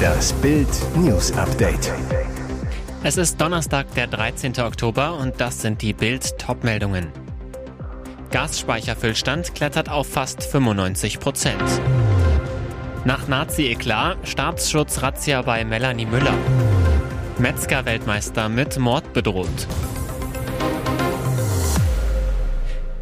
Das Bild News Update. Es ist Donnerstag, der 13. Oktober und das sind die Bild Topmeldungen. Gasspeicherfüllstand klettert auf fast 95 Prozent. Nach Nazi-Eklat Staatsschutz-Razzia bei Melanie Müller. Metzger-Weltmeister mit Mord bedroht.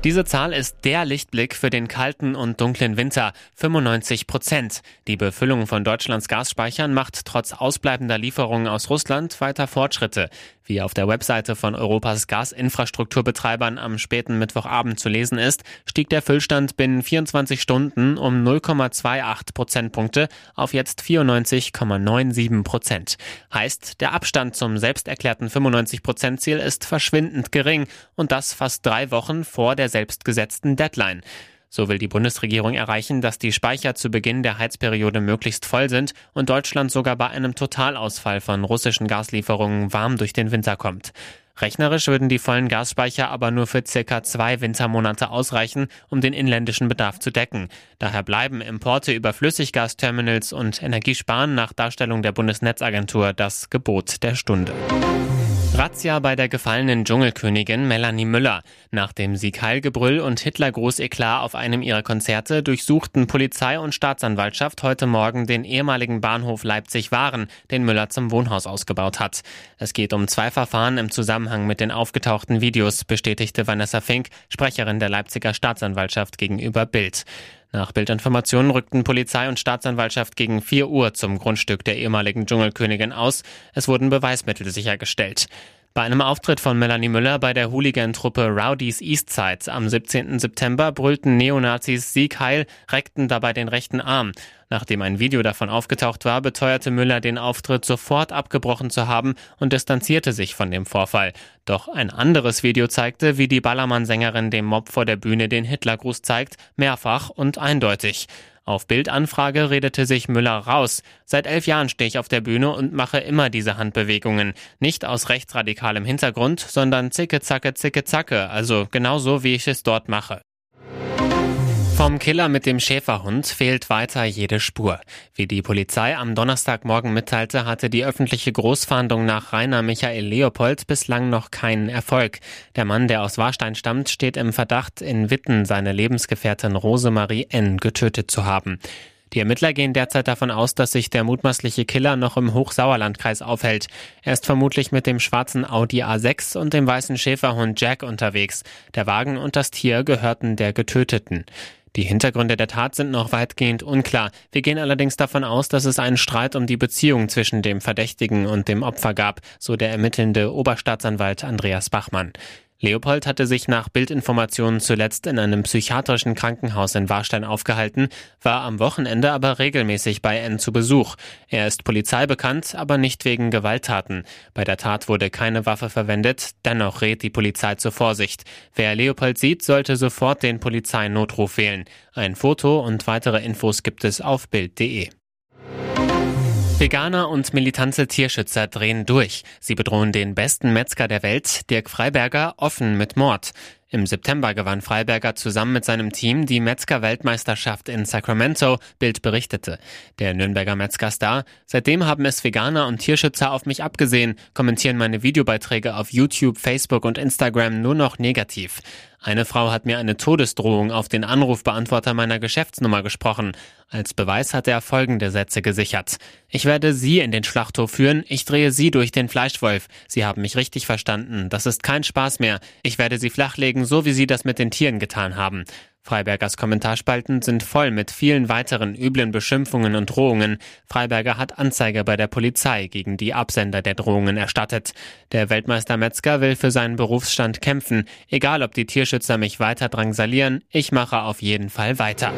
Diese Zahl ist der Lichtblick für den kalten und dunklen Winter. 95 Prozent. Die Befüllung von Deutschlands Gasspeichern macht trotz ausbleibender Lieferungen aus Russland weiter Fortschritte. Wie auf der Webseite von Europas Gasinfrastrukturbetreibern am späten Mittwochabend zu lesen ist, stieg der Füllstand binnen 24 Stunden um 0,28 Prozentpunkte auf jetzt 94,97 Prozent. Heißt, der Abstand zum selbsterklärten 95 Prozent Ziel ist verschwindend gering und das fast drei Wochen vor der selbstgesetzten Deadline. So will die Bundesregierung erreichen, dass die Speicher zu Beginn der Heizperiode möglichst voll sind und Deutschland sogar bei einem Totalausfall von russischen Gaslieferungen warm durch den Winter kommt. Rechnerisch würden die vollen Gasspeicher aber nur für circa zwei Wintermonate ausreichen, um den inländischen Bedarf zu decken. Daher bleiben Importe über Flüssiggasterminals und Energiesparen nach Darstellung der Bundesnetzagentur das Gebot der Stunde. Razzia bei der gefallenen Dschungelkönigin Melanie Müller. Nach dem Siegheilgebrüll und Hitlergruß-Eklat auf einem ihrer Konzerte durchsuchten Polizei und Staatsanwaltschaft heute Morgen den ehemaligen Bahnhof Leipzig-Waren, den Müller zum Wohnhaus ausgebaut hat. Es geht um zwei Verfahren im Zusammenhang mit den aufgetauchten Videos, bestätigte Vanessa Fink, Sprecherin der Leipziger Staatsanwaltschaft gegenüber Bild. Nach Bildinformationen rückten Polizei und Staatsanwaltschaft gegen 4 Uhr zum Grundstück der ehemaligen Dschungelkönigin aus. Es wurden Beweismittel sichergestellt. Bei einem Auftritt von Melanie Müller bei der Hooligan-Truppe Rowdies Eastside am 17. September brüllten Neonazis Sieg Heil, reckten dabei den rechten Arm. Nachdem ein Video davon aufgetaucht war, beteuerte Müller den Auftritt sofort abgebrochen zu haben und distanzierte sich von dem Vorfall. Doch ein anderes Video zeigte, wie die Ballermann-Sängerin dem Mob vor der Bühne den Hitlergruß zeigt, mehrfach und eindeutig. Auf Bildanfrage redete sich Müller raus. Seit elf Jahren stehe ich auf der Bühne und mache immer diese Handbewegungen. Nicht aus rechtsradikalem Hintergrund, sondern zicke, zacke, zicke, zacke. Also genauso, wie ich es dort mache. Vom Killer mit dem Schäferhund fehlt weiter jede Spur. Wie die Polizei am Donnerstagmorgen mitteilte, hatte die öffentliche Großfahndung nach Rainer Michael Leopold bislang noch keinen Erfolg. Der Mann, der aus Warstein stammt, steht im Verdacht, in Witten seine Lebensgefährtin Rosemarie N. getötet zu haben. Die Ermittler gehen derzeit davon aus, dass sich der mutmaßliche Killer noch im Hochsauerlandkreis aufhält. Er ist vermutlich mit dem schwarzen Audi A6 und dem weißen Schäferhund Jack unterwegs. Der Wagen und das Tier gehörten der Getöteten. Die Hintergründe der Tat sind noch weitgehend unklar. Wir gehen allerdings davon aus, dass es einen Streit um die Beziehung zwischen dem Verdächtigen und dem Opfer gab, so der ermittelnde Oberstaatsanwalt Andreas Bachmann. Leopold hatte sich nach Bildinformationen zuletzt in einem psychiatrischen Krankenhaus in Warstein aufgehalten, war am Wochenende aber regelmäßig bei N zu Besuch. Er ist Polizei bekannt, aber nicht wegen Gewalttaten. Bei der Tat wurde keine Waffe verwendet, dennoch rät die Polizei zur Vorsicht. Wer Leopold sieht, sollte sofort den Polizeinotruf wählen. Ein Foto und weitere Infos gibt es auf Bild.de. Veganer und militante Tierschützer drehen durch. Sie bedrohen den besten Metzger der Welt, Dirk Freiberger, offen mit Mord. Im September gewann Freiberger zusammen mit seinem Team die Metzger-Weltmeisterschaft in Sacramento, Bild berichtete. Der Nürnberger Metzger-Star, seitdem haben es Veganer und Tierschützer auf mich abgesehen, kommentieren meine Videobeiträge auf YouTube, Facebook und Instagram nur noch negativ. Eine Frau hat mir eine Todesdrohung auf den Anrufbeantworter meiner Geschäftsnummer gesprochen. Als Beweis hat er folgende Sätze gesichert. Ich werde Sie in den Schlachthof führen, ich drehe Sie durch den Fleischwolf. Sie haben mich richtig verstanden, das ist kein Spaß mehr. Ich werde Sie flachlegen, so wie Sie das mit den Tieren getan haben. Freibergers Kommentarspalten sind voll mit vielen weiteren üblen Beschimpfungen und Drohungen. Freiberger hat Anzeige bei der Polizei gegen die Absender der Drohungen erstattet. Der Weltmeister Metzger will für seinen Berufsstand kämpfen. Egal ob die Tierschützer mich weiter drangsalieren, ich mache auf jeden Fall weiter.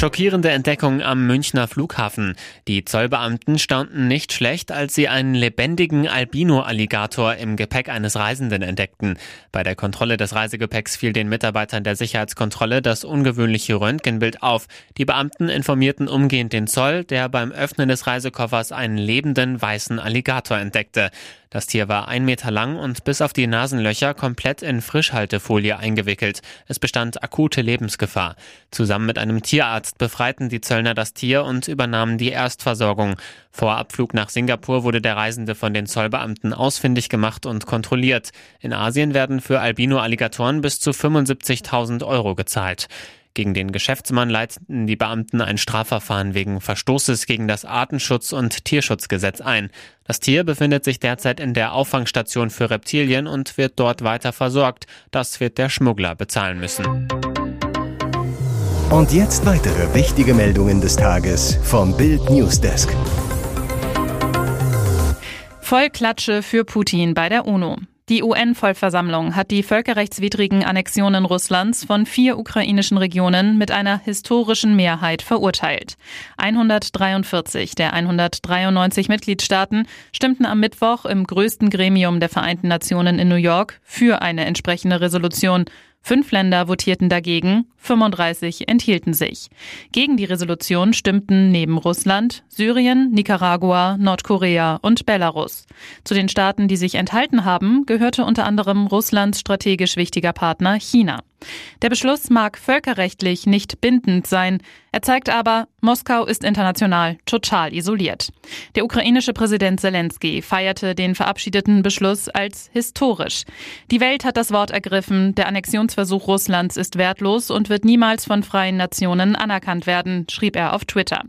Schockierende Entdeckung am Münchner Flughafen. Die Zollbeamten staunten nicht schlecht, als sie einen lebendigen Albino-Alligator im Gepäck eines Reisenden entdeckten. Bei der Kontrolle des Reisegepäcks fiel den Mitarbeitern der Sicherheitskontrolle das ungewöhnliche Röntgenbild auf. Die Beamten informierten umgehend den Zoll, der beim Öffnen des Reisekoffers einen lebenden weißen Alligator entdeckte. Das Tier war ein Meter lang und bis auf die Nasenlöcher komplett in Frischhaltefolie eingewickelt. Es bestand akute Lebensgefahr. Zusammen mit einem Tierarzt befreiten die Zöllner das Tier und übernahmen die Erstversorgung. Vor Abflug nach Singapur wurde der Reisende von den Zollbeamten ausfindig gemacht und kontrolliert. In Asien werden für Albino-Alligatoren bis zu 75.000 Euro gezahlt. Gegen den Geschäftsmann leiteten die Beamten ein Strafverfahren wegen Verstoßes gegen das Artenschutz- und Tierschutzgesetz ein. Das Tier befindet sich derzeit in der Auffangstation für Reptilien und wird dort weiter versorgt. Das wird der Schmuggler bezahlen müssen. Und jetzt weitere wichtige Meldungen des Tages vom Bild Newsdesk. Vollklatsche für Putin bei der UNO. Die UN-Vollversammlung hat die völkerrechtswidrigen Annexionen Russlands von vier ukrainischen Regionen mit einer historischen Mehrheit verurteilt. 143 der 193 Mitgliedstaaten stimmten am Mittwoch im größten Gremium der Vereinten Nationen in New York für eine entsprechende Resolution. Fünf Länder votierten dagegen, 35 enthielten sich. Gegen die Resolution stimmten neben Russland Syrien, Nicaragua, Nordkorea und Belarus. Zu den Staaten, die sich enthalten haben, gehörte unter anderem Russlands strategisch wichtiger Partner China. Der Beschluss mag völkerrechtlich nicht bindend sein. Er zeigt aber, Moskau ist international total isoliert. Der ukrainische Präsident Zelensky feierte den verabschiedeten Beschluss als historisch. Die Welt hat das Wort ergriffen, der Annexionsversuch Russlands ist wertlos und wird niemals von freien Nationen anerkannt werden, schrieb er auf Twitter.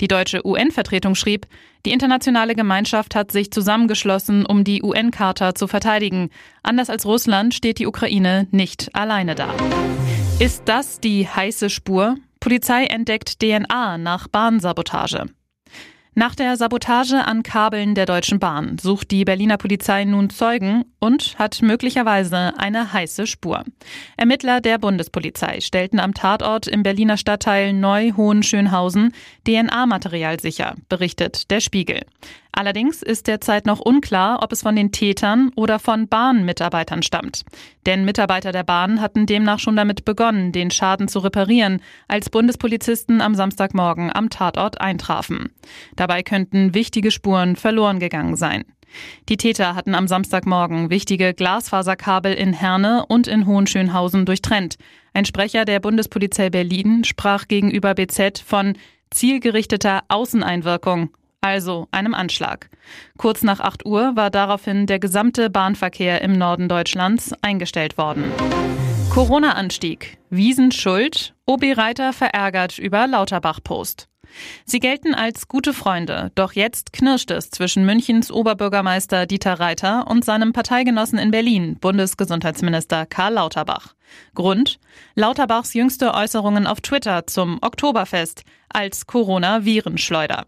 Die deutsche UN-Vertretung schrieb, die internationale Gemeinschaft hat sich zusammengeschlossen, um die UN-Charta zu verteidigen. Anders als Russland steht die Ukraine nicht alleine da. Ist das die heiße Spur? Polizei entdeckt DNA nach Bahnsabotage. Nach der Sabotage an Kabeln der Deutschen Bahn sucht die Berliner Polizei nun Zeugen und hat möglicherweise eine heiße Spur. Ermittler der Bundespolizei stellten am Tatort im Berliner Stadtteil Neu-Hohenschönhausen DNA-Material sicher, berichtet der Spiegel. Allerdings ist derzeit noch unklar, ob es von den Tätern oder von Bahnmitarbeitern stammt. Denn Mitarbeiter der Bahn hatten demnach schon damit begonnen, den Schaden zu reparieren, als Bundespolizisten am Samstagmorgen am Tatort eintrafen. Dabei könnten wichtige Spuren verloren gegangen sein. Die Täter hatten am Samstagmorgen wichtige Glasfaserkabel in Herne und in Hohenschönhausen durchtrennt. Ein Sprecher der Bundespolizei Berlin sprach gegenüber BZ von zielgerichteter Außeneinwirkung also einem Anschlag. Kurz nach 8 Uhr war daraufhin der gesamte Bahnverkehr im Norden Deutschlands eingestellt worden. Corona-Anstieg. Wiesen schuld. OB Reiter verärgert über Lauterbach-Post. Sie gelten als gute Freunde, doch jetzt knirscht es zwischen Münchens Oberbürgermeister Dieter Reiter und seinem Parteigenossen in Berlin, Bundesgesundheitsminister Karl Lauterbach. Grund? Lauterbachs jüngste Äußerungen auf Twitter zum Oktoberfest als Corona-Virenschleuder.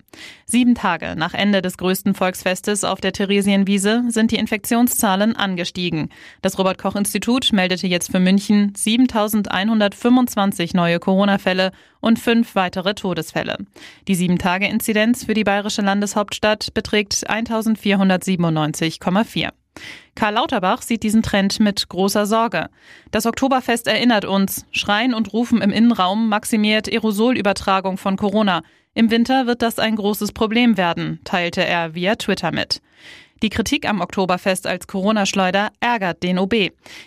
Sieben Tage nach Ende des größten Volksfestes auf der Theresienwiese sind die Infektionszahlen angestiegen. Das Robert-Koch-Institut meldete jetzt für München 7125 neue Corona-Fälle und fünf weitere Todesfälle. Die Sieben-Tage-Inzidenz für die bayerische Landeshauptstadt beträgt 1497,4. Karl Lauterbach sieht diesen Trend mit großer Sorge. Das Oktoberfest erinnert uns, Schreien und Rufen im Innenraum maximiert Aerosolübertragung von Corona. Im Winter wird das ein großes Problem werden, teilte er via Twitter mit. Die Kritik am Oktoberfest als Corona-Schleuder ärgert den OB.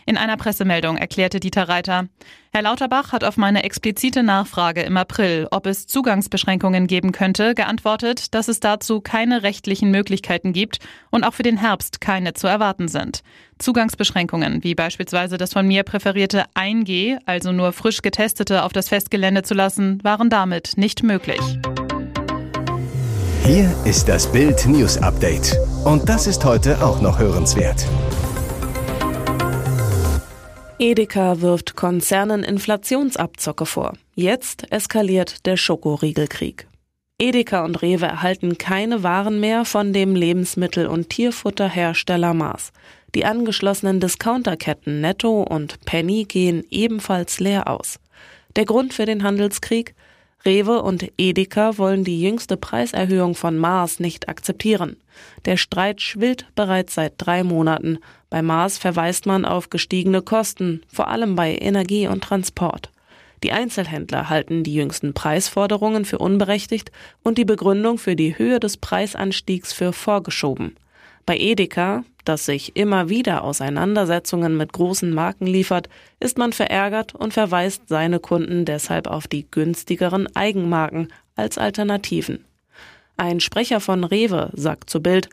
In einer Pressemeldung erklärte Dieter Reiter, Herr Lauterbach hat auf meine explizite Nachfrage im April, ob es Zugangsbeschränkungen geben könnte, geantwortet, dass es dazu keine rechtlichen Möglichkeiten gibt und auch für den Herbst keine zu erwarten sind. Zugangsbeschränkungen, wie beispielsweise das von mir präferierte 1G, also nur frisch Getestete auf das Festgelände zu lassen, waren damit nicht möglich. Hier ist das Bild News Update. Und das ist heute auch noch hörenswert. Edeka wirft Konzernen Inflationsabzocke vor. Jetzt eskaliert der Schokoriegelkrieg. Edeka und Rewe erhalten keine Waren mehr von dem Lebensmittel- und Tierfutterhersteller Mars. Die angeschlossenen Discounterketten Netto und Penny gehen ebenfalls leer aus. Der Grund für den Handelskrieg? Rewe und Edeka wollen die jüngste Preiserhöhung von Mars nicht akzeptieren. Der Streit schwillt bereits seit drei Monaten. Bei Mars verweist man auf gestiegene Kosten, vor allem bei Energie und Transport. Die Einzelhändler halten die jüngsten Preisforderungen für unberechtigt und die Begründung für die Höhe des Preisanstiegs für vorgeschoben. Bei Edeka, das sich immer wieder Auseinandersetzungen mit großen Marken liefert, ist man verärgert und verweist seine Kunden deshalb auf die günstigeren Eigenmarken als Alternativen. Ein Sprecher von Rewe sagt zu Bild,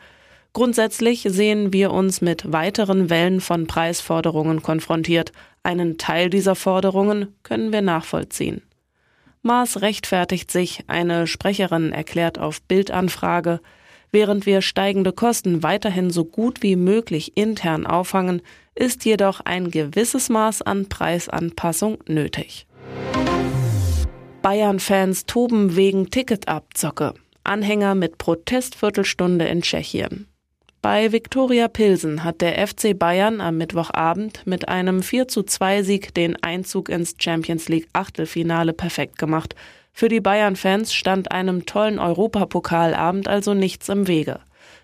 Grundsätzlich sehen wir uns mit weiteren Wellen von Preisforderungen konfrontiert. Einen Teil dieser Forderungen können wir nachvollziehen. Maß rechtfertigt sich, eine Sprecherin erklärt auf Bildanfrage, während wir steigende Kosten weiterhin so gut wie möglich intern auffangen, ist jedoch ein gewisses Maß an Preisanpassung nötig. Bayern-Fans toben wegen Ticketabzocke. Anhänger mit Protestviertelstunde in Tschechien. Bei Viktoria Pilsen hat der FC Bayern am Mittwochabend mit einem 4 zu 2 Sieg den Einzug ins Champions League Achtelfinale perfekt gemacht. Für die Bayern-Fans stand einem tollen Europapokalabend also nichts im Wege.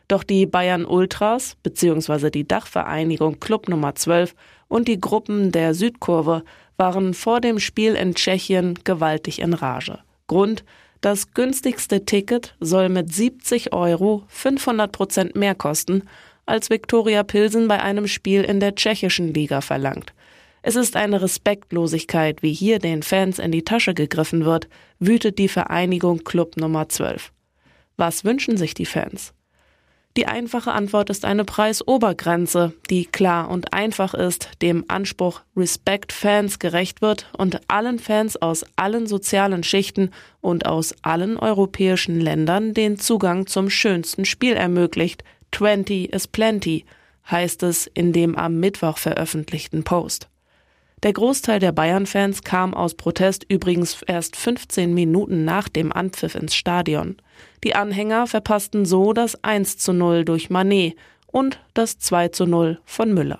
Doch die Bayern Ultras bzw. die Dachvereinigung Club Nummer 12 und die Gruppen der Südkurve waren vor dem Spiel in Tschechien gewaltig in Rage. Grund das günstigste Ticket soll mit 70 Euro 500 Prozent mehr kosten, als Viktoria Pilsen bei einem Spiel in der tschechischen Liga verlangt. Es ist eine Respektlosigkeit, wie hier den Fans in die Tasche gegriffen wird, wütet die Vereinigung Club Nummer 12. Was wünschen sich die Fans? Die einfache Antwort ist eine Preisobergrenze, die klar und einfach ist, dem Anspruch Respect Fans gerecht wird und allen Fans aus allen sozialen Schichten und aus allen europäischen Ländern den Zugang zum schönsten Spiel ermöglicht. 20 is plenty, heißt es in dem am Mittwoch veröffentlichten Post. Der Großteil der Bayern-Fans kam aus Protest übrigens erst 15 Minuten nach dem Anpfiff ins Stadion. Die Anhänger verpassten so das 1 zu 0 durch Manet und das 2 zu 0 von Müller.